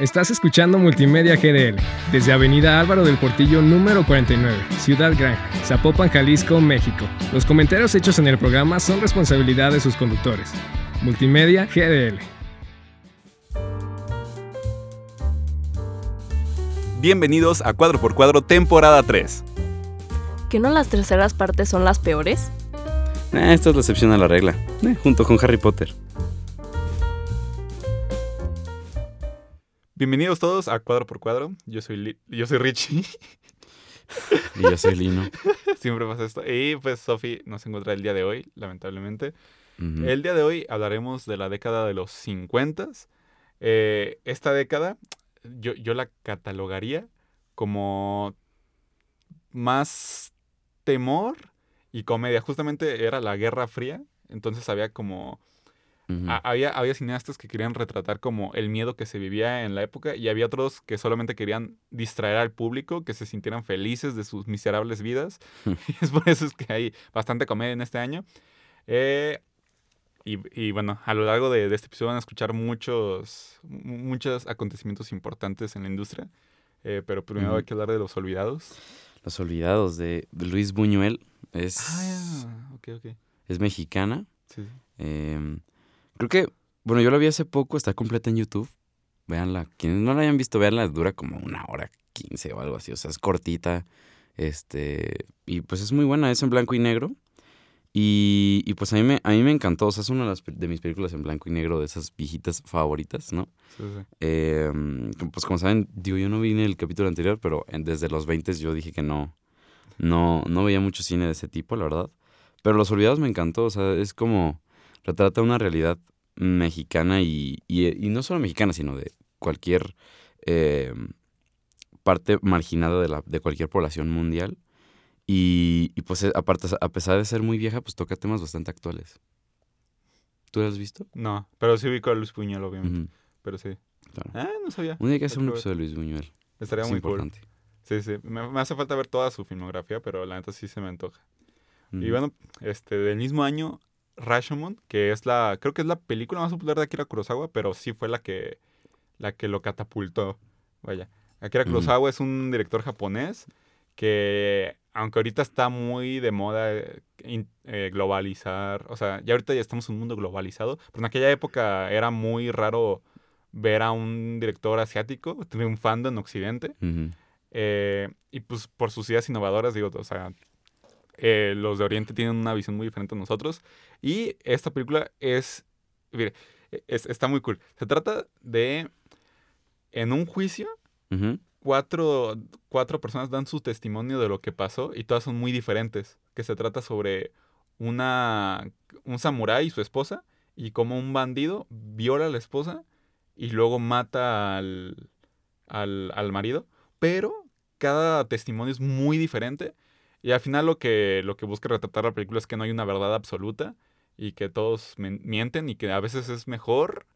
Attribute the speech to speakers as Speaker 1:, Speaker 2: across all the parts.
Speaker 1: Estás escuchando Multimedia GDL desde Avenida Álvaro del Portillo número 49, Ciudad Gran, Zapopan, Jalisco, México. Los comentarios hechos en el programa son responsabilidad de sus conductores. Multimedia GDL.
Speaker 2: Bienvenidos a Cuadro por Cuadro, temporada 3.
Speaker 3: ¿Que no las terceras partes son las peores?
Speaker 4: Eh, esta es la excepción a la regla, eh, junto con Harry Potter.
Speaker 2: Bienvenidos todos a Cuadro por Cuadro. Yo soy, Li- yo soy Richie.
Speaker 4: Y yo soy Lino.
Speaker 2: Siempre pasa esto. Y pues Sofi nos encuentra el día de hoy, lamentablemente. El día de hoy hablaremos de la década de los 50. Eh, esta década yo, yo la catalogaría como más temor y comedia. Justamente era la Guerra Fría, entonces había como... Había, había cineastas que querían retratar como el miedo que se vivía en la época y había otros que solamente querían distraer al público, que se sintieran felices de sus miserables vidas. y es por eso es que hay bastante comedia en este año. Eh, y, y bueno, a lo largo de, de este episodio van a escuchar muchos, mu- muchos acontecimientos importantes en la industria. Eh, pero primero hay que hablar de los olvidados.
Speaker 4: Los olvidados de, Luis Buñuel. Es,
Speaker 2: Ah,
Speaker 4: es mexicana.
Speaker 2: Sí, sí.
Speaker 4: Eh, creo que, bueno, yo la vi hace poco, está completa en YouTube. Véanla. Quienes no la hayan visto, véanla, dura como una hora quince o algo así. O sea, es cortita. Este. Y pues es muy buena, es en blanco y negro. Y, y pues a mí, me, a mí me encantó. O sea, es una de, las, de mis películas en blanco y negro, de esas viejitas favoritas, ¿no?
Speaker 2: sí, sí.
Speaker 4: Eh, pues como saben, digo, yo no vi en el capítulo anterior, pero en- desde los 20 yo dije que no, no, no veía mucho cine de ese tipo, la verdad. Pero Los Olvidados me encantó, o sea, es como retrata una realidad mexicana y, y- y no solo mexicana, sino de cualquier eh, parte marginada de, la, de cualquier población mundial. Y, y, pues eh, aparte, a pesar de ser muy vieja, pues toca temas bastante actuales. ¿Tú has visto?
Speaker 2: No, pero sí vi con Luis Puñal, obviamente. Pero sí.
Speaker 4: claro.
Speaker 2: Ah, no sabía.
Speaker 4: Un día que hacer un episodio de Luis Buñuel.
Speaker 2: Estaría
Speaker 4: es
Speaker 2: muy cool.
Speaker 4: importante.
Speaker 2: Sí, sí. Me, me hace falta ver toda su filmografía, pero la neta sí se me antoja. Y bueno, este, del mismo año, Rashomon, que es la, creo que es la película más popular de Akira Kurosawa, pero sí fue la que, la que lo catapultó. Vaya. Akira. Kurosawa es un director japonés que, aunque ahorita está muy de moda eh, in- eh, globalizar, o sea, ya ahorita ya estamos en un mundo globalizado, pero en aquella época era muy raro ver a un director asiático triunfando en Occidente. Eh, y pues por sus ideas innovadoras, digo, o sea, eh, los de Oriente tienen una visión muy diferente a nosotros. Y esta película es, mire, es- está muy cool. Se trata de, en un juicio, cuatro, cuatro personas dan su testimonio de lo que pasó y todas son muy diferentes. Que se trata sobre una, un samurái y su esposa y cómo un bandido viola a la esposa y luego mata al, al, al marido. Pero cada testimonio es muy diferente y al final lo que, lo que busca retratar la película es que no hay una verdad absoluta y que todos mienten y que a veces es mejor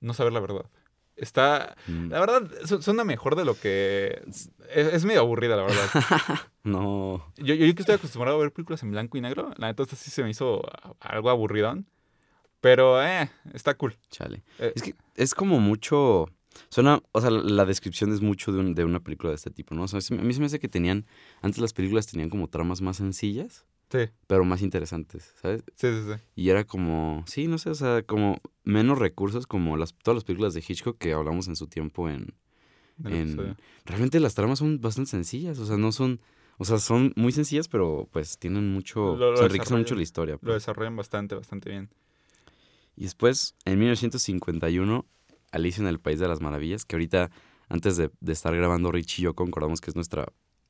Speaker 2: no saber la verdad. Está,
Speaker 4: Mm.
Speaker 2: la verdad, su- suena mejor de lo que... Es, es medio aburrida, la verdad.
Speaker 4: No.
Speaker 2: Yo, yo, que estoy acostumbrado a ver películas en blanco y negro, la neta esta sí se me hizo algo aburridón. Pero, eh, está cool.
Speaker 4: Chale.
Speaker 2: Eh,
Speaker 4: Es que es como mucho. Suena. O sea, la, descripción es mucho de, un- de una película de este tipo, ¿no? O sea, a mí se me hace que tenían. Antes las películas tenían como tramas más sencillas,
Speaker 2: sí,
Speaker 4: pero más interesantes, ¿sabes?
Speaker 2: sí, sí, sí.
Speaker 4: Y era como. Sí, no sé, o sea, como menos recursos, como las, todas las películas de Hitchcock que hablamos en su tiempo en. En-. Realmente las tramas son bastante sencillas, o sea, no son. O sea, son muy sencillas, pero pues tienen mucho.
Speaker 2: Lo- lo
Speaker 4: se enriquecen mucho la historia.
Speaker 2: Lo
Speaker 4: pues.
Speaker 2: desarrollan bastante, bastante bien.
Speaker 4: Y después, en 1951, Alicia en el País de las Maravillas, que ahorita, antes de, de estar grabando Richie y yo, concordamos que es nuestra,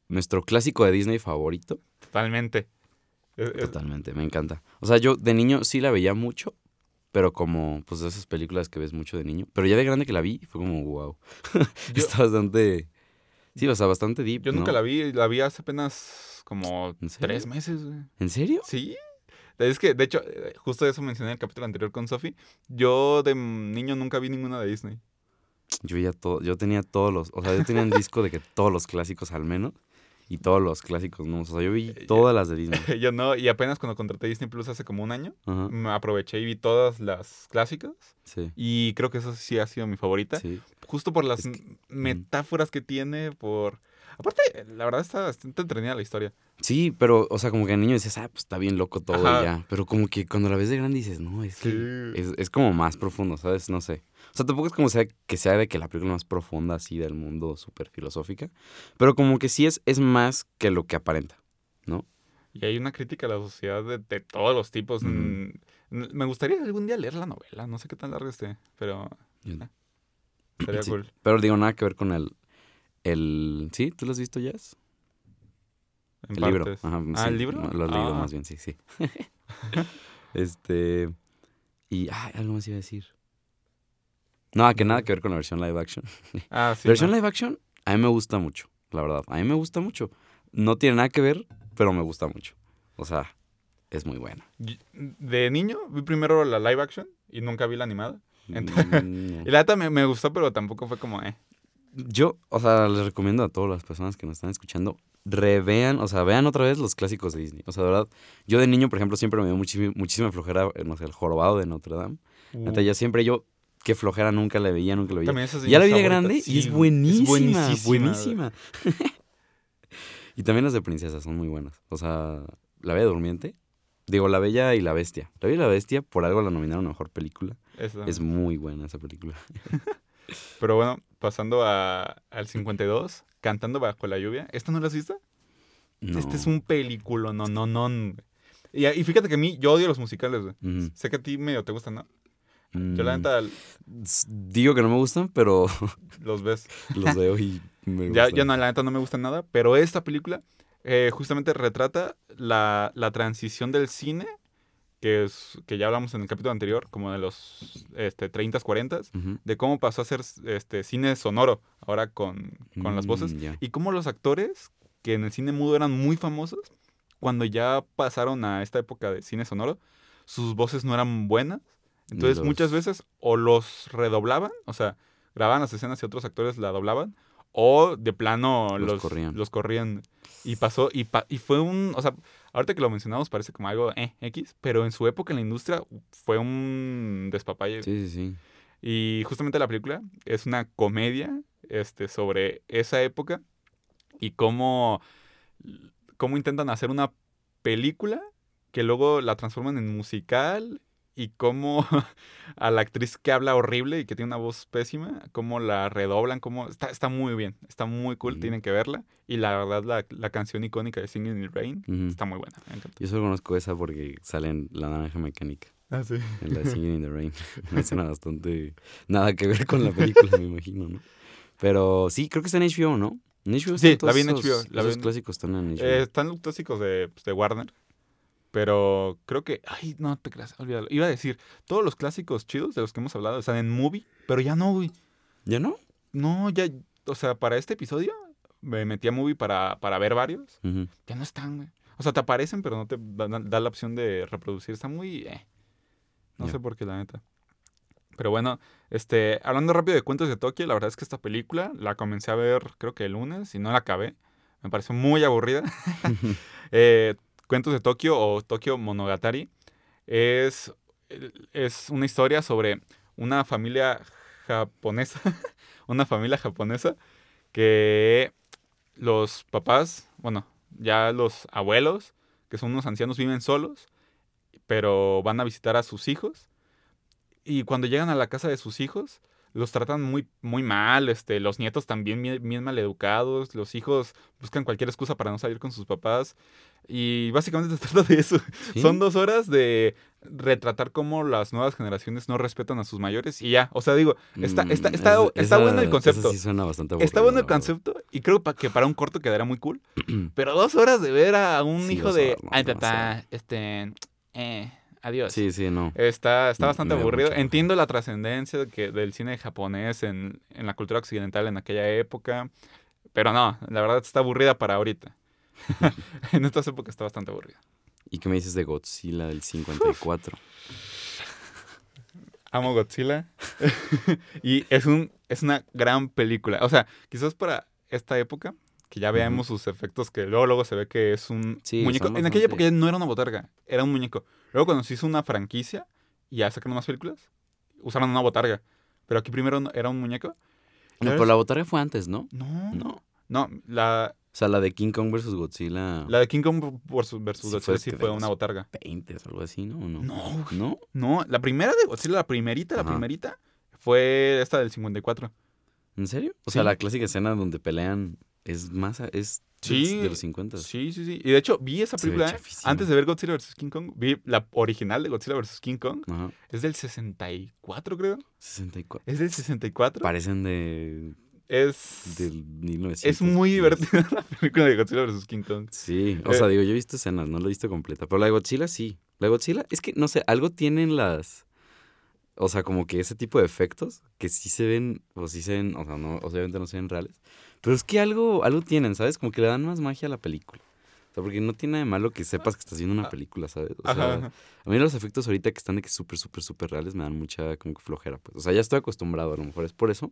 Speaker 4: nuestro clásico de Disney favorito.
Speaker 2: Totalmente. Es- es-
Speaker 4: Totalmente, me encanta. O sea, yo de niño sí la veía mucho, pero como, pues, esas películas que ves mucho de niño. Pero ya de grande que la vi, fue como, wow.
Speaker 2: Yo-
Speaker 4: Está bastante... Sí, o sea, bastante deep,
Speaker 2: yo nunca
Speaker 4: ¿no?
Speaker 2: la vi, la vi hace apenas como tres meses, güey.
Speaker 4: ¿En serio?
Speaker 2: Sí. Es que, de hecho, eh, justo eso mencioné en el capítulo anterior con Sophie. Yo de niño nunca vi ninguna de Disney.
Speaker 4: Yo ya todo, yo tenía todos los, o sea, yo tenía un disco de que todos los clásicos al menos. Y todos los clásicos, ¿no? O sea, yo vi
Speaker 2: Eh,
Speaker 4: todas las de Disney.
Speaker 2: Yo no, y apenas cuando contraté Disney Plus hace como un año,
Speaker 4: Ajá,
Speaker 2: me aproveché y vi todas las clásicas.
Speaker 4: sí.
Speaker 2: Y creo que eso sí ha sido mi favorita.
Speaker 4: Sí.
Speaker 2: justo por las
Speaker 4: Es
Speaker 2: metáforas que tiene, por... Aparte, la verdad está bastante entretenida la historia.
Speaker 4: Sí, pero, o sea, como que de niño dices, ah, pues está bien loco todo
Speaker 2: Ajá.
Speaker 4: y ya. Pero como que cuando la ves de grande dices, no, es que
Speaker 2: Sí.
Speaker 4: es, es como más profundo, ¿sabes? No sé. O sea, tampoco es como sea, que sea de que la película más profunda así del mundo, súper filosófica. Pero como que sí es, es más que lo que aparenta, ¿no?
Speaker 2: Y hay una crítica a la sociedad de, de todos los tipos. Mm, Me gustaría algún día leer la novela. No sé qué tan larga esté, pero estaría
Speaker 4: Sí.
Speaker 2: cool.
Speaker 4: Pero digo, nada que ver con el... el ¿Sí? ¿Tú lo has visto, Jazz?
Speaker 2: En
Speaker 4: El libro. Ajá,
Speaker 2: Ah,
Speaker 4: sí,
Speaker 2: ¿el libro?
Speaker 4: Lo has leído
Speaker 2: Ah.
Speaker 4: más bien, sí, sí. este... Y, ay, algo más iba a decir. No, que nada que ver con la versión live action.
Speaker 2: Ah, sí.
Speaker 4: la versión
Speaker 2: no.
Speaker 4: live action, a mí me gusta mucho, la verdad. A mí me gusta mucho. No tiene nada que ver, pero me gusta mucho. O sea, es muy buena.
Speaker 2: De niño vi primero la live action y nunca vi la animada.
Speaker 4: Mm,
Speaker 2: Y la neta me, me gustó, pero tampoco fue como, eh.
Speaker 4: Yo, o sea, les recomiendo a todas las personas que nos están escuchando, revean, o sea, vean otra vez los clásicos de Disney. O sea, de verdad, yo de niño, por ejemplo, siempre me dio muchísima, muchísima flojera, eh, no sé, el jorobado de Notre Dame. Neta, ya siempre yo, qué flojera, nunca la veía, nunca lo veía.
Speaker 2: También es
Speaker 4: Ya la vi de grande
Speaker 2: Sí,
Speaker 4: y es buenísima,
Speaker 2: buenísima,
Speaker 4: buenísima. y también las de princesas son muy buenas. O sea, La Bella Durmiente, digo, La Bella y la Bestia. La Bella y la Bestia, por algo la nominaron a Mejor Película.
Speaker 2: Esa.
Speaker 4: Es muy buena esa película.
Speaker 2: Pero bueno, pasando a, al 52, Cantando bajo la lluvia. ¿Esta no la has visto?
Speaker 4: No.
Speaker 2: Este es un película, no, no, no. Y, y fíjate que a mí, yo odio los musicales, güey. Sé que a ti medio te gustan, ¿no? Yo la
Speaker 4: Mm,
Speaker 2: neta
Speaker 4: Digo que no me gustan, pero
Speaker 2: los ves.
Speaker 4: los veo y me gustan.
Speaker 2: ya no, la neta no me gusta nada, pero esta película eh, justamente retrata la, la transición del cine, que es que ya hablamos en el capítulo anterior, como de los este, 30s, 40s,
Speaker 4: Ujú.
Speaker 2: de cómo pasó a ser este, cine sonoro ahora con, con las voces,
Speaker 4: Mm,
Speaker 2: y cómo los actores que en el cine mudo eran muy famosos, cuando ya pasaron a esta época de cine sonoro, sus voces no eran buenas, entonces
Speaker 4: Los-
Speaker 2: muchas veces o los redoblaban, o sea, grababan las escenas y otros actores la doblaban, o de plano
Speaker 4: Los
Speaker 2: los,
Speaker 4: corrían.
Speaker 2: los corrían. Y pasó, y, pa- y fue un, o sea, ahorita que lo mencionamos parece como algo eh, X, pero en su época en la industria fue un despapalle.
Speaker 4: Sí, sí, sí.
Speaker 2: Y justamente la película es una comedia este, sobre esa época y cómo, cómo intentan hacer una película que luego la transforman en musical y cómo a la actriz que habla horrible y que tiene una voz pésima, cómo la redoblan, cómo está, está muy bien, está muy cool, tienen que verla. Y la verdad la, la canción icónica de Singing in the Rain está muy buena, me.
Speaker 4: Yo solo conozco esa porque sale en La Naranja Mecánica,
Speaker 2: Ah, sí.
Speaker 4: en la de Singing in the Rain. Una escena bastante... Nada que ver con la película, me imagino, ¿no? Pero sí, creo que está en HBO, ¿no? En HBO
Speaker 2: Sí, la vi en HBO, en-
Speaker 4: clásicos están en HBO.
Speaker 2: Eh, están los clásicos de, pues, de Warner. Pero creo que. Ay, no te creas, olvídalo. Iba a decir, todos los clásicos chidos de los que hemos hablado están en movie, pero ya no, güey.
Speaker 4: ¿Ya no?
Speaker 2: No, ya. O sea, para este episodio me metí a movie para, para ver varios. Ya no están, güey. O sea, te aparecen, pero no te dan- da la opción de reproducir. Está muy. eh. No sé por qué, la neta. Pero bueno, este, hablando rápido de Cuentos de Tokio, la verdad es que esta película la comencé a ver, creo que el lunes, y no la acabé. Me pareció muy aburrida. Eh, Cuentos de Tokio o Tokio Monogatari es, es una historia sobre una familia japonesa, una familia japonesa que los papás, bueno, ya los abuelos, que son unos ancianos, viven solos, pero van a visitar a sus hijos. Y cuando llegan a la casa de sus hijos, los tratan muy, muy mal, este, los nietos también bien, bien mal educados, los hijos buscan cualquier excusa para no salir con sus papás. Y básicamente se trata de eso.
Speaker 4: ¿Sí?
Speaker 2: Son dos horas de retratar cómo las nuevas generaciones no respetan a sus mayores y ya. O sea, digo, está, está,
Speaker 4: Mm,
Speaker 2: está,
Speaker 4: esa-
Speaker 2: está bueno el concepto.
Speaker 4: sí suena bastante
Speaker 2: Está bueno el concepto y creo que para un corto quedará muy cool. Pero dos horas de ver a un
Speaker 4: Sí,
Speaker 2: hijo de...
Speaker 4: horas, no,
Speaker 2: Ay, papá, este... Eh, adiós.
Speaker 4: Sí, sí, no.
Speaker 2: Está, está bastante aburrido. Entiendo la trascendencia que, del cine japonés en, en la cultura occidental en aquella época. Pero no, la verdad está aburrida para ahorita. en estas épocas está bastante aburrida.
Speaker 4: ¿Y qué me dices de Godzilla del 54?
Speaker 2: Amo Godzilla. y es, un, es una gran película. O sea, quizás para esta época, que ya veamos sus efectos, que luego, luego se ve que es un
Speaker 4: Sí,
Speaker 2: muñeco. En aquella época ya no era una botarga, era un muñeco. Luego cuando se hizo una franquicia y ya sacaron más películas, usaron una botarga. Pero aquí primero era un muñeco.
Speaker 4: No, pero la botarga fue antes, ¿no?
Speaker 2: No.
Speaker 4: No.
Speaker 2: No, la,
Speaker 4: O sea, la de King Kong vs. Godzilla.
Speaker 2: la de King Kong versus, versus
Speaker 4: Sí,
Speaker 2: Godzilla
Speaker 4: fue
Speaker 2: sí fue una botarga.
Speaker 4: 20 o algo así, ¿no? ¿O no?
Speaker 2: No.
Speaker 4: ¿No?
Speaker 2: No, la primera de Godzilla, la primerita, la primerita, fue esta del 54.
Speaker 4: ¿En serio? O sea, la clásica escena donde pelean es más. Es
Speaker 2: Sí.
Speaker 4: de los 50.
Speaker 2: Sí, sí, sí. Y de hecho, vi esa película ¿eh? antes de ver Godzilla vs. King Kong. Vi la original de Godzilla vs. King Kong.
Speaker 4: Ajá.
Speaker 2: Es del 64, creo.
Speaker 4: 64.
Speaker 2: Es del 64.
Speaker 4: Parecen de.
Speaker 2: Es,
Speaker 4: del 1900.
Speaker 2: es muy divertida la película de Godzilla vs. King Kong.
Speaker 4: Sí, o
Speaker 2: Eh,
Speaker 4: sea, digo, yo he visto escenas, no la he visto completa. Pero la de Godzilla sí. La de Godzilla, es que, no sé, algo tienen las. O sea, como que ese tipo de efectos que sí se ven, o sí se ven, o sea, no, obviamente no se ven reales. Pero es que algo, algo tienen, ¿sabes? Como que le dan más magia a la película. O sea, porque no tiene nada de malo que sepas que estás viendo una película, ¿sabes? O sea,
Speaker 2: Ajá,
Speaker 4: a mí los efectos ahorita que están de que súper, súper, súper reales me dan mucha como que flojera, pues. O sea, ya estoy acostumbrado, a lo mejor es por eso.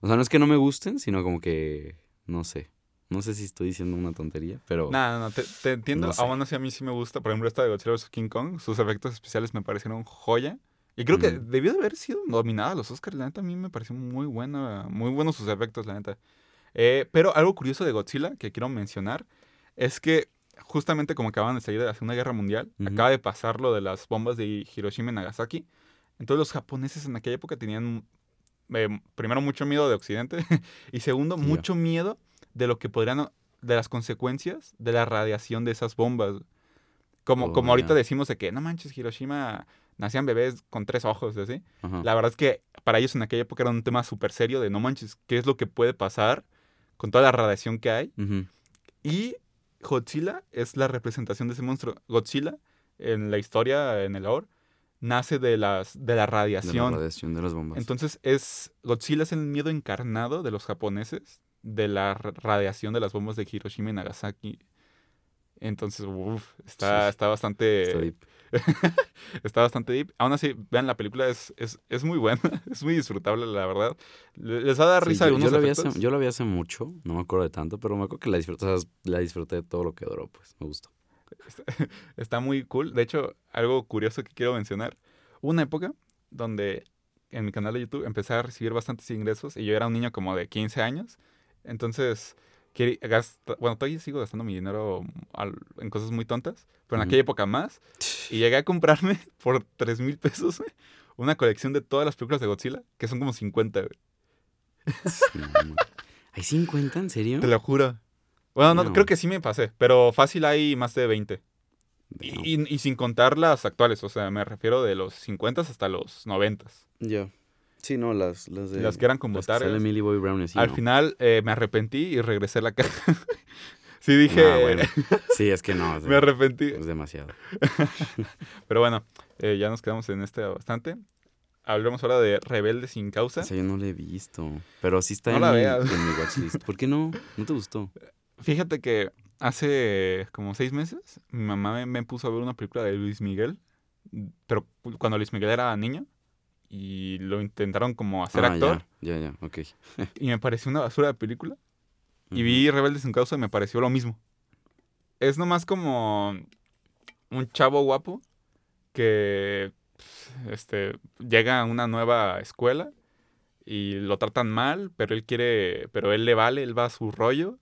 Speaker 4: O sea, no es que no me gusten, sino como que, no sé. No sé si estoy diciendo una tontería, pero...
Speaker 2: No, no, no, te, te entiendo.
Speaker 4: No sé.
Speaker 2: Aún así, a mí sí me gusta. Por ejemplo, esta de Godzilla vs. King Kong. Sus efectos especiales me parecieron joya. Y creo que
Speaker 4: Ujú.
Speaker 2: debió de haber sido nominada a los Oscars. La neta, a mí me pareció muy buena. Muy buenos sus efectos, la neta. Eh, pero algo curioso de Godzilla que quiero mencionar es que justamente como acaban de salir de la Segunda Guerra Mundial, acaba de pasar lo de las bombas de Hiroshima y Nagasaki. Entonces los japoneses en aquella época tenían eh, primero mucho miedo de Occidente y segundo mucho miedo de lo que podrían de las consecuencias de la radiación de esas bombas. Como,
Speaker 4: Oh,
Speaker 2: como ahorita decimos de que no manches Hiroshima nacían bebés con tres ojos, así. La verdad es que para ellos en aquella época era un tema súper serio de no manches, ¿qué es lo que puede pasar con toda la radiación que hay? Y Godzilla es la representación de ese monstruo. Godzilla, en la historia, en el lore, nace de, las, de la
Speaker 4: De la
Speaker 2: radiación.
Speaker 4: radiación de las bombas.
Speaker 2: Entonces, es Godzilla es el miedo encarnado de los japoneses de la ra- radiación de las bombas de Hiroshima y Nagasaki. Entonces, uff, está,
Speaker 4: Sí.
Speaker 2: está bastante...
Speaker 4: Está deep.
Speaker 2: Está bastante deep. Aún así, vean, la película es, es, es muy buena, es muy disfrutable, la verdad. Le- Les va a dar
Speaker 4: Sí,
Speaker 2: risa
Speaker 4: yo,
Speaker 2: algunos
Speaker 4: yo la vi hace, yo la vi hace mucho, no me acuerdo de tanto, pero me acuerdo que la disfruté, o sea, la disfruté de todo lo que duró, pues, me gustó.
Speaker 2: Está muy cool. De hecho, algo curioso que quiero mencionar. Hubo Una época donde en mi canal de YouTube empecé a recibir bastantes ingresos y yo era un niño como de 15 años. Entonces, gasta- bueno, todavía sigo gastando mi dinero al- en cosas muy tontas, pero en aquella época más. Y llegué a comprarme por 3 mil pesos una colección de todas las películas de Godzilla, que son como 50. güey.
Speaker 4: Sí, no, no. ¿Hay 50? ¿En serio?
Speaker 2: Te lo juro. Bueno, no,
Speaker 4: No.
Speaker 2: creo que sí me pasé, pero fácil hay más de 20.
Speaker 4: Damn.
Speaker 2: Y, y- y sin contar las actuales, o sea, me refiero de los 50 hasta los 90.
Speaker 4: Ya. Sí, no, las, las de...
Speaker 2: Las que eran con
Speaker 4: las que sale Millie Bobby Brown así,
Speaker 2: Al
Speaker 4: ¿no?
Speaker 2: final eh, me arrepentí y regresé a la caja. sí dije,
Speaker 4: Ah, bueno. Sí, es que no, es,
Speaker 2: me arrepentí.
Speaker 4: es demasiado.
Speaker 2: Pero bueno, eh, ya nos quedamos en este bastante. Hablemos ahora de Rebelde sin causa.
Speaker 4: O sea, yo no la he visto, pero sí está
Speaker 2: No
Speaker 4: en,
Speaker 2: la
Speaker 4: mi,
Speaker 2: veas.
Speaker 4: en mi watchlist. ¿Por qué no? ¿No te gustó?
Speaker 2: Fíjate que hace como seis meses mi mamá me, me puso a ver una película de Luis Miguel, pero cuando Luis Miguel era niño y lo intentaron como hacer
Speaker 4: Ah,
Speaker 2: actor
Speaker 4: Ya, ya, ya, ok.
Speaker 2: y me pareció una basura de película. Y vi Rebelde sin causa y me pareció lo mismo. Es nomás como un chavo guapo que este, llega a una nueva escuela y lo tratan mal, pero él quiere, pero él le vale, él va a su rollo.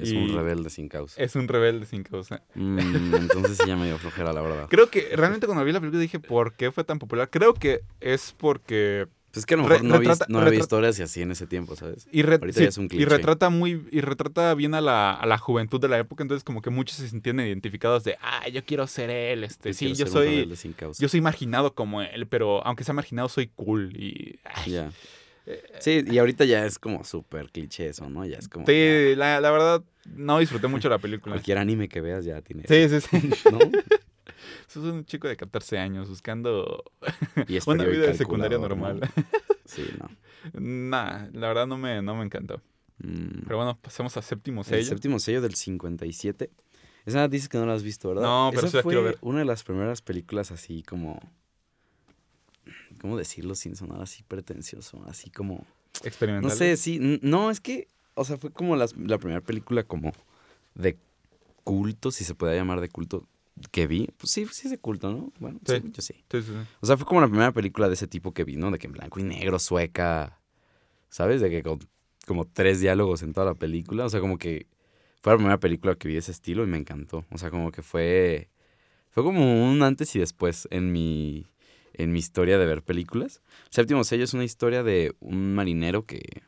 Speaker 4: Es
Speaker 2: y-
Speaker 4: un rebelde sin causa.
Speaker 2: Es un rebelde sin causa.
Speaker 4: Mm, entonces sí ya me dio flojera, la verdad.
Speaker 2: Creo que realmente cuando vi la película dije, ¿por qué fue tan popular? Creo que es porque...
Speaker 4: Pues es que a lo mejor no, había-
Speaker 2: retrata-
Speaker 4: no había historias y así en ese tiempo, ¿sabes?
Speaker 2: Y,
Speaker 4: Ahorita
Speaker 2: sí,
Speaker 4: ya es un
Speaker 2: y
Speaker 4: cliché.
Speaker 2: retrata muy y retrata bien a la, a la juventud de la época entonces como que muchos se sentían identificados de ah yo quiero ser él este
Speaker 4: Yo
Speaker 2: sí yo soy
Speaker 4: rebelde sin causa.
Speaker 2: yo soy marginado como él pero aunque sea marginado soy cool y ay,
Speaker 4: Ya. Sí, y ahorita ya es como súper cliché eso, ¿no? Ya es como...
Speaker 2: sí, la, la verdad no disfruté mucho la película
Speaker 4: Cualquier anime que veas ya tiene...
Speaker 2: sí sí sí
Speaker 4: ¿No?
Speaker 2: sos un chico de 14 años buscando
Speaker 4: Y
Speaker 2: una vida de secundaria normal
Speaker 4: ¿no? Sí, no.
Speaker 2: nah la verdad no me no me encantó
Speaker 4: Mm.
Speaker 2: pero bueno pasemos a séptimo
Speaker 4: El
Speaker 2: sello
Speaker 4: séptimo sello del 57. Esa dices que no la has visto, ¿verdad?
Speaker 2: No, pero
Speaker 4: Esa
Speaker 2: sí la
Speaker 4: fue
Speaker 2: quiero ver.
Speaker 4: una de las primeras películas así como... ¿Cómo decirlo sin sonar así pretencioso? Así como... No
Speaker 2: experimental
Speaker 4: sé, sí. No, es que... O sea, fue como las- la primera película como de culto, si se puede llamar de culto, que vi. Pues sí, sí es de culto, ¿no? Bueno,
Speaker 2: Sí.
Speaker 4: sí, yo sí,
Speaker 2: sí.
Speaker 4: O sea, fue como la primera película de ese tipo que vi, ¿no? De que en blanco y negro, sueca, ¿sabes? De que con como tres diálogos en toda la película. O sea, como que fue la primera película que vi de ese estilo y me encantó. O sea, como que fue, fue como un antes y después en mi, en mi historia de ver películas. Séptimo sello es una historia de un marinero que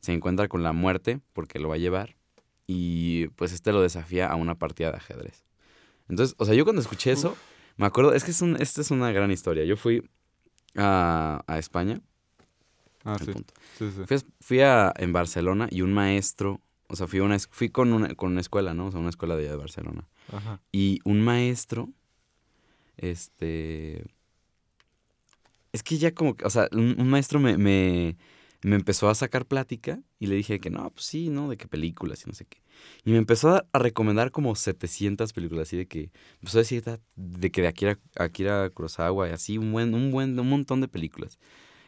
Speaker 4: se encuentra con la muerte porque lo va a llevar y pues este lo desafía a una partida de ajedrez. Entonces, o sea, yo cuando escuché eso, me acuerdo, es que es un, esta es una gran historia. Yo fui a, a España.
Speaker 2: Ah, sí. Sí, sí.
Speaker 4: Fui, a- fui a, en Barcelona y un maestro, o sea, fui, una, fui con, una, con una escuela, ¿no? O sea, una escuela de allá de Barcelona.
Speaker 2: Ajá.
Speaker 4: Y un maestro, este... Es que ya como, o sea, un, un maestro me, me, me empezó a sacar plática y le dije que no, pues sí, ¿no? De qué películas y no sé qué. Y me empezó a, a recomendar como 700 películas, así de que, empezó a decir de que de Akira, Akira Kurosawa y así, un buen, un buen, un montón de películas.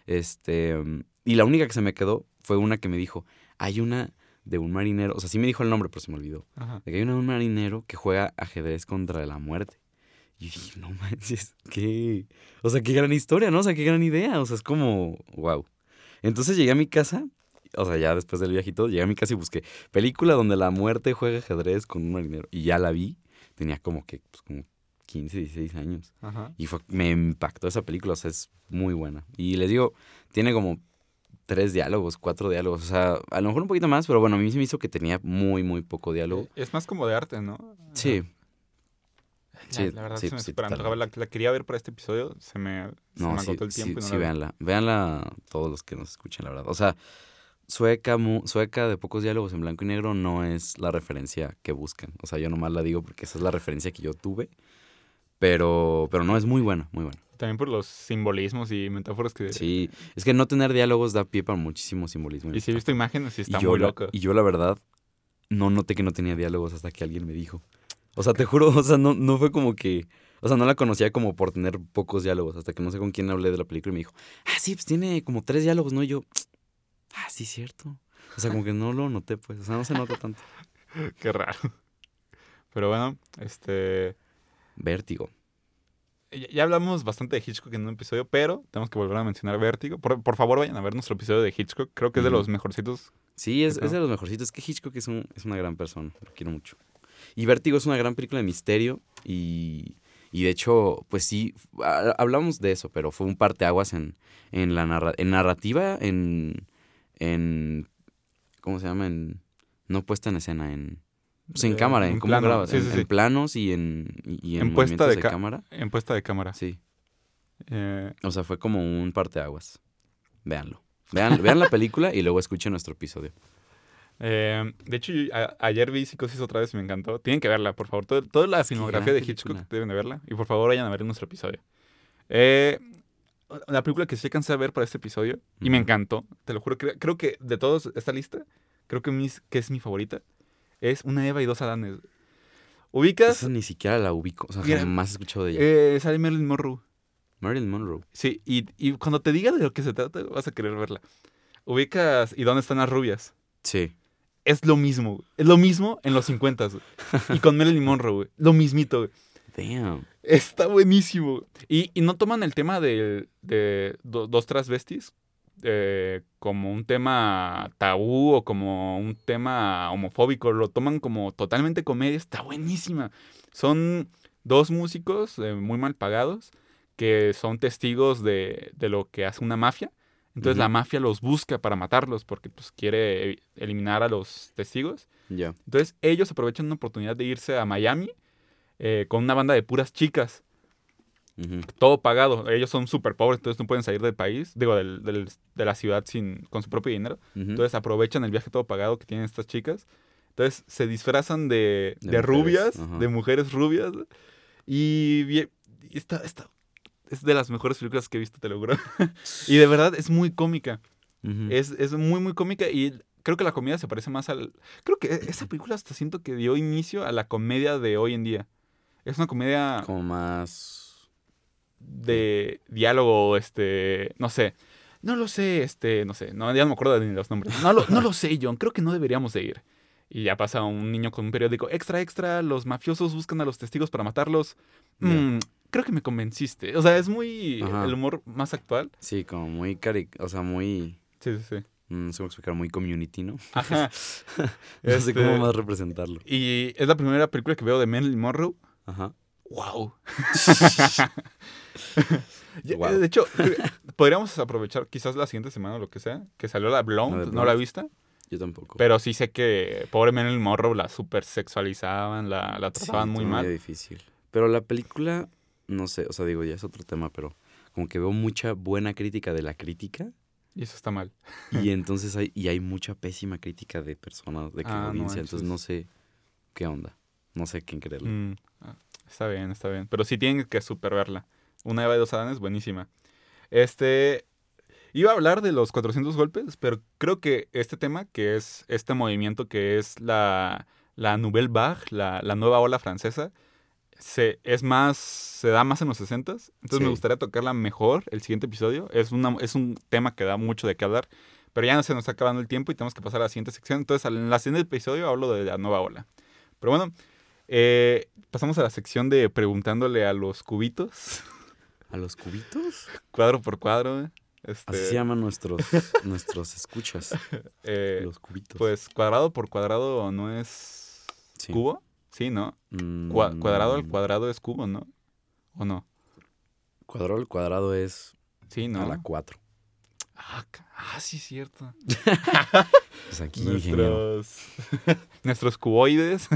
Speaker 4: Este, mm, y la única que se me quedó fue una que me dijo, hay una de un marinero, o sea, sí me dijo el nombre, pero se me olvidó.
Speaker 2: Ajá.
Speaker 4: De que hay una de un marinero que juega ajedrez contra la muerte. Y dije, no manches, qué. O sea, qué gran historia, ¿no? O sea, qué gran idea. O sea, es como, wow. Entonces llegué a mi casa, o sea, ya después del viaje y todo, llegué a mi casa y busqué película donde la muerte juega ajedrez con un marinero. Y ya la vi. Tenía como que, pues, como 15, 16 años.
Speaker 2: Ajá.
Speaker 4: Y fue, me impactó esa película, o sea, es muy buena. Y les digo, tiene como tres diálogos, cuatro diálogos. O sea, a lo mejor un poquito más, pero bueno, a mí se me hizo que tenía muy, muy poco diálogo.
Speaker 2: Es más como de arte, ¿no?
Speaker 4: Sí, Sí,
Speaker 2: la verdad
Speaker 4: sí,
Speaker 2: se me
Speaker 4: sí,
Speaker 2: super antojaba. La, la quería ver para este episodio. Se me, se
Speaker 4: No,
Speaker 2: me
Speaker 4: sí,
Speaker 2: agotó el
Speaker 4: sí,
Speaker 2: tiempo y no
Speaker 4: sí,
Speaker 2: la
Speaker 4: véanla. Véanla todos los que nos escuchen, la verdad. O sea, sueca, mu- sueca de pocos diálogos en blanco y negro no es la referencia que buscan. O sea, yo nomás la digo porque esa es la referencia que yo tuve. Pero, pero no, es muy buena, muy buena.
Speaker 2: También por los simbolismos y metáforas que...
Speaker 4: Sí, es que no tener diálogos da pie para muchísimo simbolismo.
Speaker 2: Y si he visto imágenes y está
Speaker 4: y yo
Speaker 2: muy
Speaker 4: la-
Speaker 2: loco.
Speaker 4: Y yo, la verdad, no noté que no tenía diálogos hasta que alguien me dijo. O sea, te juro, o sea, no, no fue como que. O sea, no la conocía como por tener pocos diálogos, hasta que no sé con quién hablé de la película y me dijo, ah, sí, pues tiene como tres diálogos, ¿no? Y yo, ah, sí, cierto. O sea, como que no lo noté, pues. O sea, no se nota tanto.
Speaker 2: Qué raro. Pero bueno, este...
Speaker 4: Vértigo.
Speaker 2: Ya hablamos bastante de Hitchcock en un episodio, pero tenemos que volver a mencionar Vértigo. Por, por favor, vayan a ver nuestro episodio de Hitchcock. Creo que es de los mejorcitos.
Speaker 4: Sí, es, es de los mejorcitos. Es que Hitchcock es, un, es una gran persona. Lo quiero mucho. Y Vértigo es una gran película de misterio. Y, y de hecho, pues sí, ha- hablamos de eso, pero fue un parteaguas en, en la narra- en narrativa, en, en. ¿Cómo se llama? En. No puesta en escena, en. Pues en
Speaker 2: Eh,
Speaker 4: cámara, en,
Speaker 2: en
Speaker 4: cómo
Speaker 2: plano.
Speaker 4: grabas.
Speaker 2: Sí,
Speaker 4: en,
Speaker 2: sí,
Speaker 4: en
Speaker 2: sí.
Speaker 4: planos y en. Y, y en,
Speaker 2: puesta de
Speaker 4: de, cámara.
Speaker 2: En puesta de cámara.
Speaker 4: Sí.
Speaker 2: Eh,
Speaker 4: O sea, fue como un parteaguas. Véanlo. Vean, vean la película y luego escuchen nuestro episodio.
Speaker 2: Eh, de hecho, yo a- ayer vi Psicosis otra vez y me encantó. Tienen que verla, por favor. Todo- toda la filmografía de Hitchcock
Speaker 4: película.
Speaker 2: deben de verla. Y por favor, vayan a ver nuestro episodio. Eh, la película que sí alcancé a ver para este episodio y me encantó, te lo juro. Creo, creo que de todos esta lista, creo que, mis- que es mi favorita. Es Una Eva y dos Adanes. Ubicas,
Speaker 4: Esa ni siquiera la ubico. O sea,
Speaker 2: Mira,
Speaker 4: jamás he escuchado de ella.
Speaker 2: eh, sale Marilyn Monroe.
Speaker 4: Marilyn Monroe.
Speaker 2: Sí, y, y cuando te diga de lo que se trata, vas a querer verla. Ubicas ¿Y dónde están las rubias?
Speaker 4: Sí.
Speaker 2: Es lo mismo, güey. Es lo mismo en los 50, güey. Y con Marilyn Monroe, güey. Lo mismito, güey.
Speaker 4: Damn.
Speaker 2: Está buenísimo. Y, y no toman el tema de, do- dos transvestis eh, como un tema tabú o como un tema homofóbico. Lo toman como totalmente comedia. Está buenísima. Son dos músicos eh, muy mal pagados que son testigos de, de lo que hace una mafia. Entonces la mafia los busca para matarlos porque pues, quiere eliminar a los testigos.
Speaker 4: Ya.
Speaker 2: Entonces ellos aprovechan una oportunidad de irse a Miami eh, con una banda de puras chicas, todo pagado. Ellos son súper pobres, entonces no pueden salir del país, digo, del- del- de la ciudad sin, con su propio dinero. Entonces aprovechan el viaje todo pagado que tienen estas chicas. Entonces se disfrazan de,
Speaker 4: De
Speaker 2: rubias, de mujeres rubias. Y, y está, está- es de las mejores películas que he visto, te lo juro. y de verdad es muy cómica. Es, es muy, muy cómica y creo que la comedia se parece más al... Creo que esa película hasta siento que dio inicio a la comedia de hoy en día. Es una comedia
Speaker 4: Como más.
Speaker 2: de diálogo, este, no sé. No lo sé, este, no sé, no, ya no me acuerdo ni los nombres. No lo, no lo sé, John, creo que no deberíamos de ir. Y ya pasa un niño con un periódico, extra, extra, los mafiosos buscan a los testigos para matarlos. Mm, creo que me convenciste. O sea, es muy
Speaker 4: Ajá.
Speaker 2: el humor más actual.
Speaker 4: Sí, como muy cari... O sea, muy.
Speaker 2: Sí, sí, sí.
Speaker 4: mm, no sé cómo explicar, muy community, ¿no?
Speaker 2: Ajá.
Speaker 4: No sé
Speaker 2: Este,
Speaker 4: cómo más representarlo.
Speaker 2: Y es la primera película que veo de Marilyn Monroe.
Speaker 4: Ajá.
Speaker 2: ¡Wow! De hecho, podríamos aprovechar quizás la siguiente semana o lo que sea, que salió la Blonde,
Speaker 4: La
Speaker 2: no la visto,
Speaker 4: Yo tampoco.
Speaker 2: pero sí sé que pobre Marilyn Monroe la super sexualizaban, la, la
Speaker 4: Sí,
Speaker 2: trataban muy mal.
Speaker 4: medio difícil. Pero la película, no sé, o sea, digo, ya es otro tema, pero como que veo mucha buena crítica de la crítica
Speaker 2: Y eso está mal.
Speaker 4: y entonces hay, y hay mucha pésima crítica de personas, de que
Speaker 2: Ah, no
Speaker 4: audiencia, entonces no sé qué onda. No sé quién creerle.
Speaker 2: Mm, ah, está bien, está bien. Pero sí tienen que super verla. Una Eva de dos Adanes, buenísima. Este. Iba a hablar de los 400 golpes, pero creo que este tema, que es este movimiento que es la, la Nouvelle Vague, la, la nueva ola francesa, se, es más, se da más en los 60 Entonces me gustaría tocarla mejor el siguiente episodio. Es, una, es un tema que da mucho de qué hablar, pero ya no se nos está acabando el tiempo y tenemos que pasar a la siguiente sección. Entonces, en la siguiente episodio hablo de la nueva ola. Pero bueno, eh, pasamos a la sección de preguntándole a los cubitos,
Speaker 4: ¿A los cubitos?
Speaker 2: cuadro por cuadro. Este,
Speaker 4: Así se llaman nuestros, nuestros escuchas.
Speaker 2: eh,
Speaker 4: los cubitos.
Speaker 2: pues cuadrado por cuadrado no es
Speaker 4: Sí.
Speaker 2: cubo, sí, ¿no?
Speaker 4: Mm,
Speaker 2: Cua- cuadrado al cuadrado es cubo, ¿no? ¿O no?
Speaker 4: Cuadrado al cuadrado es
Speaker 2: Sí, ¿no?
Speaker 4: a la 4.
Speaker 2: Ah, ah, sí, cierto.
Speaker 4: Pues aquí.
Speaker 2: Nuestros, nuestros cuboides.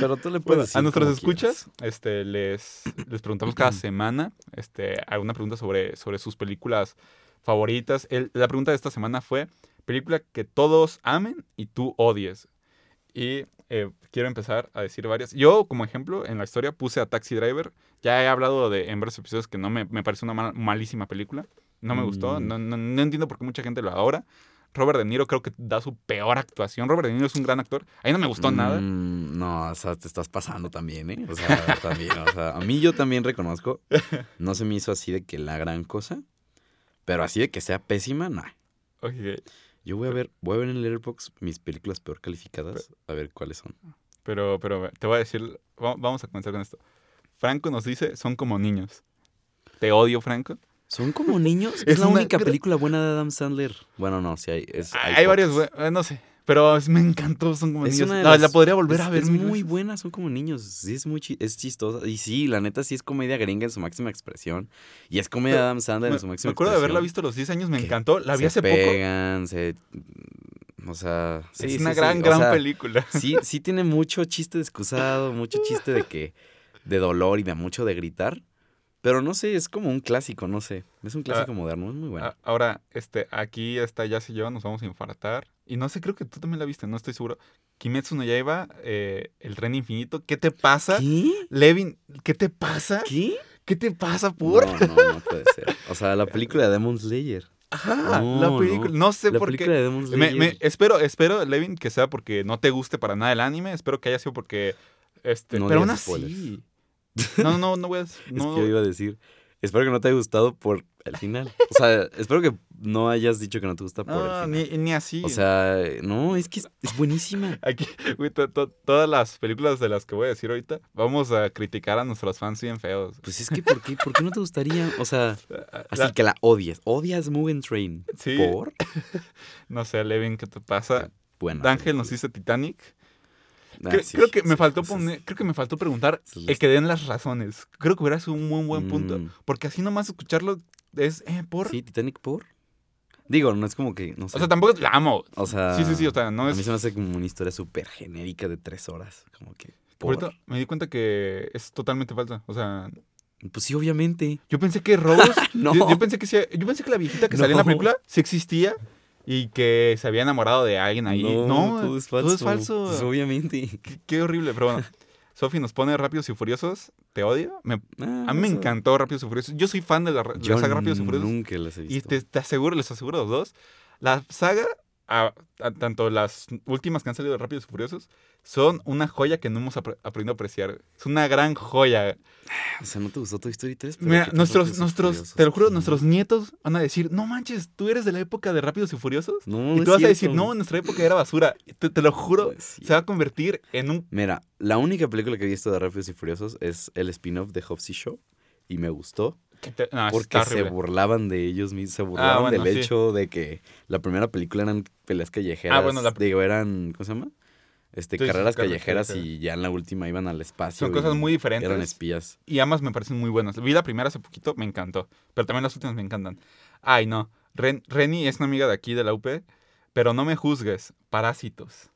Speaker 4: Pero tú le puedes decir
Speaker 2: a nuestros escuchas, este, les, les preguntamos cada semana este, alguna pregunta sobre, sobre sus películas favoritas. El- la pregunta de esta semana fue, película que todos amen y tú odies. Y eh, quiero empezar a decir varias. Yo, como ejemplo, en la historia puse a Taxi Driver. Ya he hablado de, en varios episodios que no me, me parece una mal- malísima película. No me gustó.
Speaker 4: Mm.
Speaker 2: No, no, no entiendo por qué mucha gente lo adora. Robert De Niro creo que da su peor actuación. Robert De Niro es un gran actor. A mí no me gustó nada.
Speaker 4: Mm, no, o sea, te estás pasando también, ¿eh? O sea, también, o sea, a mí yo también reconozco, no se me hizo así de que la gran cosa, pero así de que sea pésima, nah.
Speaker 2: Ok.
Speaker 4: Yo voy a ver, voy a ver en Letterboxd mis películas peor calificadas, a ver cuáles son.
Speaker 2: Pero, pero te voy a decir, va- vamos a comenzar con esto. Franco nos dice, son como niños. Te odio, Franco.
Speaker 4: ¿Son como niños? Es,
Speaker 2: Es
Speaker 4: la
Speaker 2: una
Speaker 4: única película buena de Adam Sandler. Bueno, no, sí hay. Es,
Speaker 2: Hay,
Speaker 4: hay
Speaker 2: varias,
Speaker 4: pocas.
Speaker 2: bue- eh, no sé. Pero me encantó, son como
Speaker 4: Es
Speaker 2: niños. La, la podría volver
Speaker 4: es-
Speaker 2: a ver
Speaker 4: Es muy buena, son como niños. Sí, es muy chi- es chistosa. Y sí, la neta sí es comedia gringa en su máxima expresión. Y es comedia de Adam Sandler
Speaker 2: Me,
Speaker 4: en su máxima
Speaker 2: me acuerdo de haberla
Speaker 4: expresión.
Speaker 2: visto a los 10 años, me
Speaker 4: que
Speaker 2: encantó. La vi
Speaker 4: se
Speaker 2: hace poco.
Speaker 4: pegan, se... O sea... sí,
Speaker 2: es
Speaker 4: sí,
Speaker 2: una
Speaker 4: sí,
Speaker 2: gran,
Speaker 4: o
Speaker 2: gran
Speaker 4: sea,
Speaker 2: película.
Speaker 4: Sí, sí tiene mucho chiste de excusado, mucho chiste de que... De dolor y de mucho de gritar. Pero no sé, es como un clásico, no sé. Es un clásico moderno, es muy bueno.
Speaker 2: A- Ahora, este, aquí está Jazz y yo, nos vamos a infartar. Y no sé, creo que tú también la viste, no estoy seguro. Kimetsu no Yaiba, eh, El Tren Infinito. ¿Qué te pasa?
Speaker 4: ¿Qué?
Speaker 2: Levin, ¿qué te pasa?
Speaker 4: ¿Qué?
Speaker 2: ¿Qué te pasa, por?
Speaker 4: No, no, no puede ser. O sea, la película de Demon Slayer.
Speaker 2: Ajá,
Speaker 4: No,
Speaker 2: la
Speaker 4: no.
Speaker 2: película. No, sé
Speaker 4: La
Speaker 2: por
Speaker 4: película
Speaker 2: qué.
Speaker 4: de Demon
Speaker 2: Me-
Speaker 4: Slayer.
Speaker 2: me- espero, espero, Levin, que sea porque no te guste para nada el anime. Espero que haya sido porque. Este,
Speaker 4: No
Speaker 2: pero aún así. No, no, no voy a.
Speaker 4: Es
Speaker 2: No,
Speaker 4: que yo iba a decir, espero que no te haya gustado por el final. O sea, espero que no hayas dicho que no te gusta por
Speaker 2: no,
Speaker 4: el final.
Speaker 2: ni, ni así.
Speaker 4: O sea, no, es que es, es buenísima.
Speaker 2: Aquí, güey, to- to- todas las películas de las que voy a decir ahorita, vamos a criticar a nuestros fans bien feos.
Speaker 4: Pues es que, ¿por qué, ¿por qué no te gustaría? O sea, así
Speaker 2: La-
Speaker 4: que la odies. Odias Mugen Train.
Speaker 2: Sí.
Speaker 4: ¿Por?
Speaker 2: no sé, Levin, ¿qué te pasa?
Speaker 4: Bueno.
Speaker 2: Ángel nos dice Titanic.
Speaker 4: Ah,
Speaker 2: Cre-
Speaker 4: sí,
Speaker 2: creo que me faltó poner, creo que me faltó preguntar el que den las razones. Creo que hubiera sido un muy buen punto.
Speaker 4: Mm.
Speaker 2: Porque así nomás escucharlo es eh, por.
Speaker 4: Sí, Titanic por. Digo, no es como que, no sé.
Speaker 2: O sea, tampoco la amo.
Speaker 4: O sea,
Speaker 2: Sí, sí, sí, o sea, no
Speaker 4: a
Speaker 2: es.
Speaker 4: mí se me hace como una historia súper genérica de tres horas. Como que.
Speaker 2: Por ahorita me di cuenta que es totalmente falsa. O sea,
Speaker 4: Pues sí, obviamente.
Speaker 2: yo pensé que Rose.
Speaker 4: No.
Speaker 2: yo, yo pensé que sí- yo pensé que la viejita que salía en la
Speaker 4: No.
Speaker 2: película sí existía y que se había enamorado de alguien ahí. No,
Speaker 4: todo es falso.
Speaker 2: Todo es falso.
Speaker 4: Pues obviamente.
Speaker 2: Qué, qué horrible, pero bueno. Sofi nos pone Rápidos y Furiosos. ¿Te odio? Me-
Speaker 4: Ah,
Speaker 2: a mí me
Speaker 4: eso-
Speaker 2: encantó Rápidos y Furiosos. Yo soy fan de la, de la
Speaker 4: Yo
Speaker 2: saga Rápidos y Furiosos.
Speaker 4: nunca las he visto.
Speaker 2: Y te, te aseguro, les aseguro los dos, la saga, a- a- tanto las últimas que han salido de Rápidos y Furiosos, son una joya que no hemos apre- aprendido a apreciar. Es una gran joya.
Speaker 4: O sea, ¿no te gustó Toy Story 3? Pero
Speaker 2: Mira,
Speaker 4: ¿qué tal
Speaker 2: nuestros, nuestros, te lo juro, nuestros nietos van a decir, no manches, tú eres de la época de Rápidos y Furiosos.
Speaker 4: No,
Speaker 2: y tú vas a decir, no, nuestra época era basura. Te, te lo juro,
Speaker 4: No
Speaker 2: se va a convertir en un...
Speaker 4: Mira, la única película que he visto de Rápidos y Furiosos es el spin-off de Hobbs y Show. Y me gustó.
Speaker 2: ¿Qué te- no,
Speaker 4: Porque se
Speaker 2: horrible.
Speaker 4: burlaban de ellos mismos, se burlaban
Speaker 2: bueno,
Speaker 4: del
Speaker 2: sí.
Speaker 4: hecho de que la primera película eran peleas callejeras.
Speaker 2: Ah, bueno, la-
Speaker 4: Digo, eran, ¿cómo se llama? Este, carreras callejeras y ya en la última iban al espacio.
Speaker 2: Son cosas muy diferentes.
Speaker 4: Eran espías.
Speaker 2: Y ambas me parecen muy buenas. Vi la primera hace poquito, me encantó. Pero también las últimas me encantan. Ay, no. Ren- Reni es una amiga de aquí, de la UP. Pero no me juzgues. Parásitos.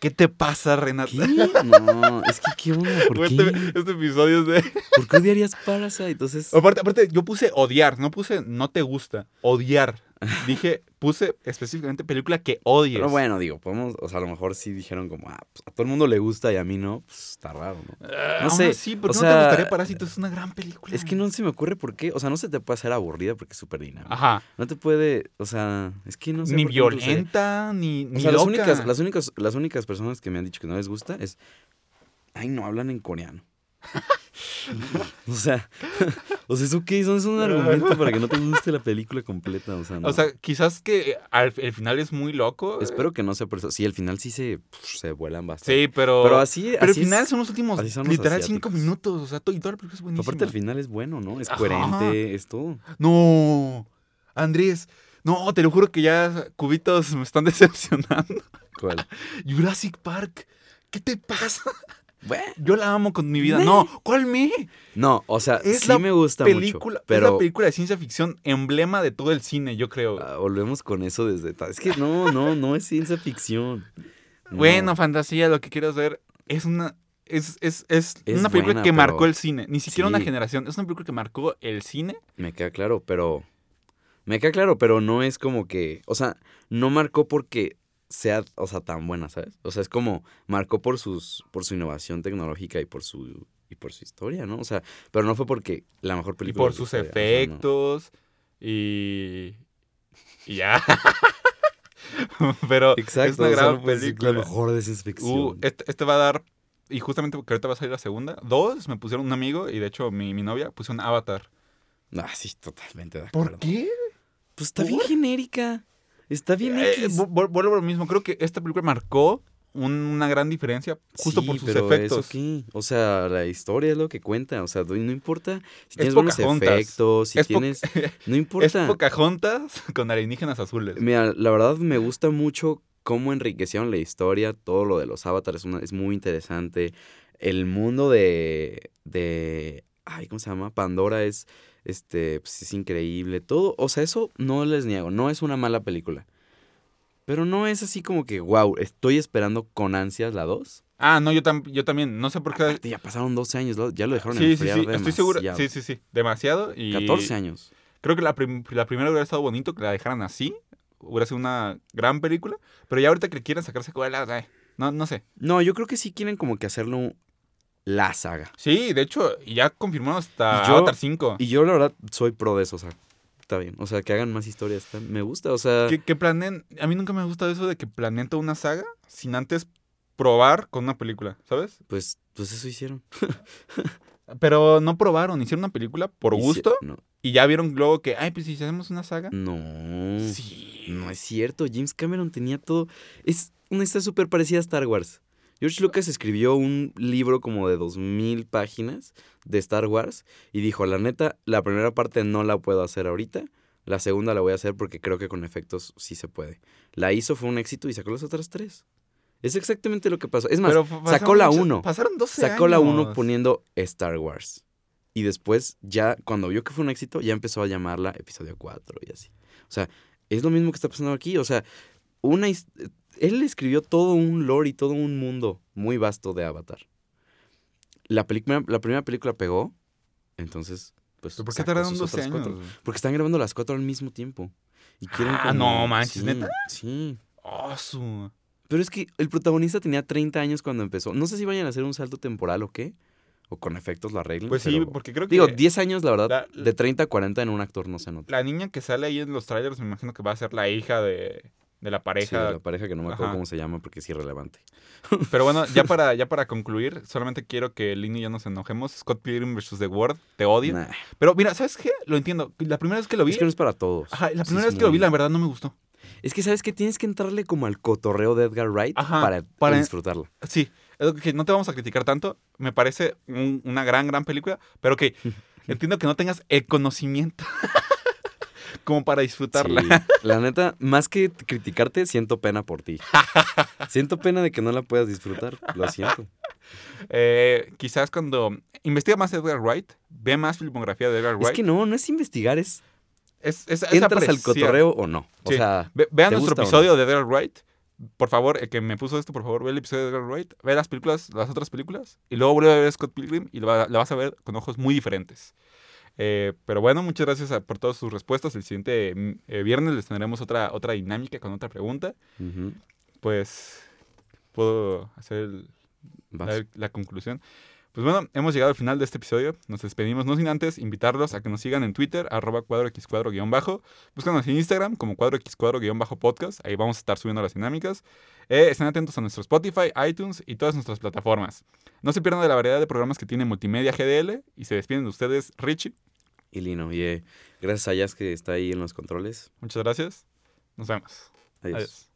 Speaker 2: ¿Qué te pasa, Renata?
Speaker 4: ¿Qué? No, es que qué onda, ¿por qué?
Speaker 2: Este, este episodio es de...
Speaker 4: ¿Por qué odiarías Parasite? Entonces,
Speaker 2: Aparte, aparte, yo puse odiar, no puse no te gusta, odiar. Dije, puse específicamente película que odies.
Speaker 4: pero bueno, digo, podemos, o sea, a lo mejor sí dijeron como, ah, pues, a todo el mundo le gusta y a mí no, pues está raro, ¿no?
Speaker 2: Ah,
Speaker 4: no sé,
Speaker 2: así, ¿por
Speaker 4: o
Speaker 2: qué no
Speaker 4: sea,
Speaker 2: te gustaría Parásitos? Es una gran película.
Speaker 4: Es que no se me ocurre por qué, o sea, no se te puede hacer aburrida porque es súper dinámica.
Speaker 2: Ajá.
Speaker 4: No te puede, o sea, es que no sé.
Speaker 2: ni violenta, ni, ni
Speaker 4: O sea, las
Speaker 2: loca.
Speaker 4: únicas, las, únicas, las únicas personas que me han dicho que no les gusta es. Ay, no, hablan en coreano. o sea, o sea, ¿eso qué? Eso es un argumento para que no te guste la película completa. O sea, no.
Speaker 2: O sea, quizás que al, el final es muy loco.
Speaker 4: espero que no sea por eso. Sí, al final sí se, se vuelan bastante.
Speaker 2: Sí, pero...
Speaker 4: Pero así.
Speaker 2: pero el
Speaker 4: así es-
Speaker 2: final son los últimos,
Speaker 4: así son los
Speaker 2: literal, cinco minutos. O sea, todo, y toda la película es buenísima.
Speaker 4: Aparte, el final es bueno, ¿no? Es
Speaker 2: Ajá.
Speaker 4: coherente, es todo.
Speaker 2: No, Andrés. No, te lo juro que ya cubitos me están decepcionando.
Speaker 4: ¿Cuál?
Speaker 2: Jurassic Park. ¿Qué te pasa?
Speaker 4: Bueno.
Speaker 2: Yo la amo con mi vida.
Speaker 4: Me.
Speaker 2: No, ¿cuál me?
Speaker 4: No, o sea,
Speaker 2: Es
Speaker 4: sí
Speaker 2: la
Speaker 4: me gusta
Speaker 2: película,
Speaker 4: mucho.
Speaker 2: es
Speaker 4: Pero
Speaker 2: la película de ciencia ficción emblema de todo el cine, yo creo.
Speaker 4: ah, volvemos con eso desde. Es que no, no, no es ciencia ficción. No.
Speaker 2: Bueno, fantasía, lo que quiero hacer es una es, es, es,
Speaker 4: Es
Speaker 2: una película
Speaker 4: buena,
Speaker 2: que marcó el cine, ni siquiera una generación, es una película que marcó el cine.
Speaker 4: Me queda claro, pero. Me queda claro, pero no es como que. O sea, no marcó porque sea, o sea, tan buena, ¿sabes? O sea, es como marcó por sus, por su innovación tecnológica y por su y por su historia, ¿no? O sea, pero no fue porque la mejor
Speaker 2: Y
Speaker 4: película.
Speaker 2: por
Speaker 4: de la
Speaker 2: sus
Speaker 4: historia, o sea, no.
Speaker 2: efectos y y ya. Pero
Speaker 4: Exacto.
Speaker 2: es una gran
Speaker 4: no
Speaker 2: película.
Speaker 4: La mejor de ciencia ficción.
Speaker 2: Uh, este, este va a dar y justamente porque ahorita va a salir la segunda. Dos me pusieron un amigo y de hecho mi, mi novia puso un Avatar.
Speaker 4: Ah, sí, totalmente de acuerdo.
Speaker 2: qué?
Speaker 4: Pues está bien genérica. Está bien.
Speaker 2: Eh, vu- vuelvo a lo mismo. Creo que esta película marcó un- una gran diferencia justo
Speaker 4: Sí,
Speaker 2: por sus
Speaker 4: pero
Speaker 2: efectos.
Speaker 4: ¿eso qué? O sea, la historia es lo que cuenta. O sea, no importa si tienes
Speaker 2: Es
Speaker 4: buenos efectos, si
Speaker 2: Es
Speaker 4: tienes... No
Speaker 2: Es
Speaker 4: importa.
Speaker 2: Pocahontas con alienígenas azules.
Speaker 4: Mira, la verdad me gusta mucho cómo enriquecieron la historia, todo lo de los avatares una- es muy interesante. El mundo de, de, ay, ¿cómo se llama? Pandora es, este, pues, es increíble. Todo, o sea, eso no les niego, no es una mala película. Pero no es así como que, wow, estoy esperando con ansias la 2.
Speaker 2: Ah, no, yo, tam- yo también. No sé por qué.
Speaker 4: Aparte, ya pasaron 12 años, ya lo dejaron
Speaker 2: Sí, sí,
Speaker 4: enfriar
Speaker 2: sí. Estoy seguro.
Speaker 4: demasiado.
Speaker 2: Sí, sí, sí. Demasiado. Y
Speaker 4: 14 años.
Speaker 2: Creo que la, prim- la primera hubiera estado bonito que la dejaran así. Hubiera sido una gran película. Pero ya ahorita que quieren sacar secuelas, ay, no, no sé.
Speaker 4: No, yo creo que sí quieren como que hacerlo la saga.
Speaker 2: Sí, de hecho, ya confirmaron hasta
Speaker 4: Y yo-
Speaker 2: Avatar 5.
Speaker 4: Y yo la verdad soy pro de eso, o sea, está bien. O sea, que hagan más historias, está- me gusta, o sea...
Speaker 2: Que, que planeen. A mí nunca me ha gustado eso de que planeen toda una saga sin antes probar con una película, ¿sabes?
Speaker 4: Pues, pues eso hicieron.
Speaker 2: Pero no probaron, hicieron una película por
Speaker 4: Hici-
Speaker 2: gusto
Speaker 4: No,
Speaker 2: y ya vieron luego que, ay, pues si hacemos una saga.
Speaker 4: no,
Speaker 2: Sí.
Speaker 4: no es cierto. James Cameron tenía todo... Es una historia súper parecida a Star Wars. George Lucas escribió un libro como de 2000 páginas de Star Wars y dijo, la neta, la primera parte no la puedo hacer ahorita, la segunda la voy a hacer porque creo que con efectos sí se puede. La hizo, fue un éxito y sacó las otras tres. Es exactamente lo que pasó. Es más, sacó la
Speaker 2: mucho-
Speaker 4: 1.
Speaker 2: Pasaron 12
Speaker 4: Sacó la 1
Speaker 2: años.
Speaker 4: poniendo Star Wars. Y después, ya cuando vio que fue un éxito, ya empezó a llamarla episodio 4 y así. O sea, es lo mismo que está pasando aquí. O sea, una él escribió todo un lore y todo un mundo muy vasto de Avatar. La, película, la primera película pegó, entonces, pues.
Speaker 2: ¿Pero por qué tardaron
Speaker 4: sus
Speaker 2: 12
Speaker 4: otras
Speaker 2: años?
Speaker 4: cuatro. Porque están grabando las cuatro al mismo tiempo. Y quieren
Speaker 2: Ah,
Speaker 4: como-
Speaker 2: no manches,
Speaker 4: sí,
Speaker 2: ¿neta?
Speaker 4: Sí.
Speaker 2: Oh, su-
Speaker 4: Pero es que el protagonista tenía 30 años cuando empezó. No sé si vayan a hacer un salto temporal o qué. O con efectos lo arreglen.
Speaker 2: Pues sí,
Speaker 4: pero-
Speaker 2: porque creo que
Speaker 4: Digo, 10 años, la verdad,
Speaker 2: La-
Speaker 4: de 30 a 40 en un actor no se nota.
Speaker 2: la niña que sale ahí en los trailers me imagino que va a ser la hija de, de la
Speaker 4: Sí,
Speaker 2: pareja.
Speaker 4: la pareja que no me acuerdo
Speaker 2: Ajá.
Speaker 4: cómo se llama porque es irrelevante.
Speaker 2: Pero bueno, ya para, ya para concluir, solamente quiero que Lino y yo nos enojemos. Scott Pilgrim vs. The World, te odio.
Speaker 4: Nah,
Speaker 2: Pero mira, ¿sabes qué? Lo entiendo. La primera vez que lo vi...
Speaker 4: es que no es para todos.
Speaker 2: Ajá, la primera vez que lo vi, la verdad no me gustó.
Speaker 4: Es que, ¿sabes que Tienes que entrarle como al cotorreo de Edgar Wright
Speaker 2: Ajá,
Speaker 4: para,
Speaker 2: para-
Speaker 4: disfrutarla.
Speaker 2: Sí, es lo que no te vamos a criticar tanto. Me parece un- una gran, gran película. Pero que entiendo que no tengas el conocimiento como para disfrutarla.
Speaker 4: Sí, la neta, más que criticarte, siento pena por ti. Siento pena de que no la puedas disfrutar. Lo siento.
Speaker 2: Eh, quizás cuando investiga más Edgar Wright, ve más filmografía de Edgar Wright.
Speaker 4: Es que no, no es investigar, es
Speaker 2: es, es- es
Speaker 4: entras al cotorreo o no. O
Speaker 2: Sí.
Speaker 4: sea,
Speaker 2: Ve- vean
Speaker 4: ¿te
Speaker 2: nuestro
Speaker 4: no?
Speaker 2: episodio de Edgar Wright. Por favor, el que me puso esto, por favor, ve el episodio de Edgar Wright, ve las películas, las otras películas, y luego vuelve a ver Scott Pilgrim y la vas a ver con ojos muy diferentes. Eh, pero bueno, muchas gracias a- por todas sus respuestas. El siguiente mm, eh, viernes les tendremos otra, otra dinámica con otra pregunta. Pues puedo hacer el- la conclusión. Pues bueno, hemos llegado al final de este episodio. Nos despedimos, no sin antes invitarlos a que nos sigan en Twitter, arroba cuadro x cuadro guion bajo. Búscanos en Instagram como cuadro x cuadro guion bajo podcast. Ahí vamos a estar subiendo las dinámicas. Eh, estén atentos a nuestro Spotify, iTunes y todas nuestras plataformas. No se pierdan de la variedad de programas que tiene Multimedia GDL. Y se despiden de ustedes, Richie.
Speaker 4: Y Lino, y eh, gracias a Jazz que está ahí en los controles.
Speaker 2: Muchas gracias. Nos vemos.
Speaker 4: Adiós.
Speaker 2: Adiós.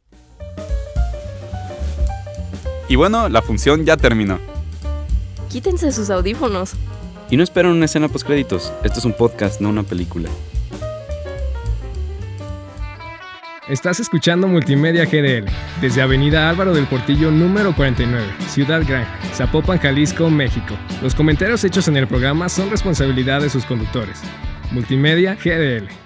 Speaker 2: Y bueno, la función ya terminó.
Speaker 3: Quítense sus audífonos.
Speaker 4: Y no esperen una escena post créditos. Esto es un podcast, no una película.
Speaker 1: Estás escuchando Multimedia GDL desde Avenida Álvaro del Portillo número 49, Ciudad Gran, Zapopan, Jalisco, México. Los comentarios hechos en el programa son responsabilidad de sus conductores. Multimedia GDL.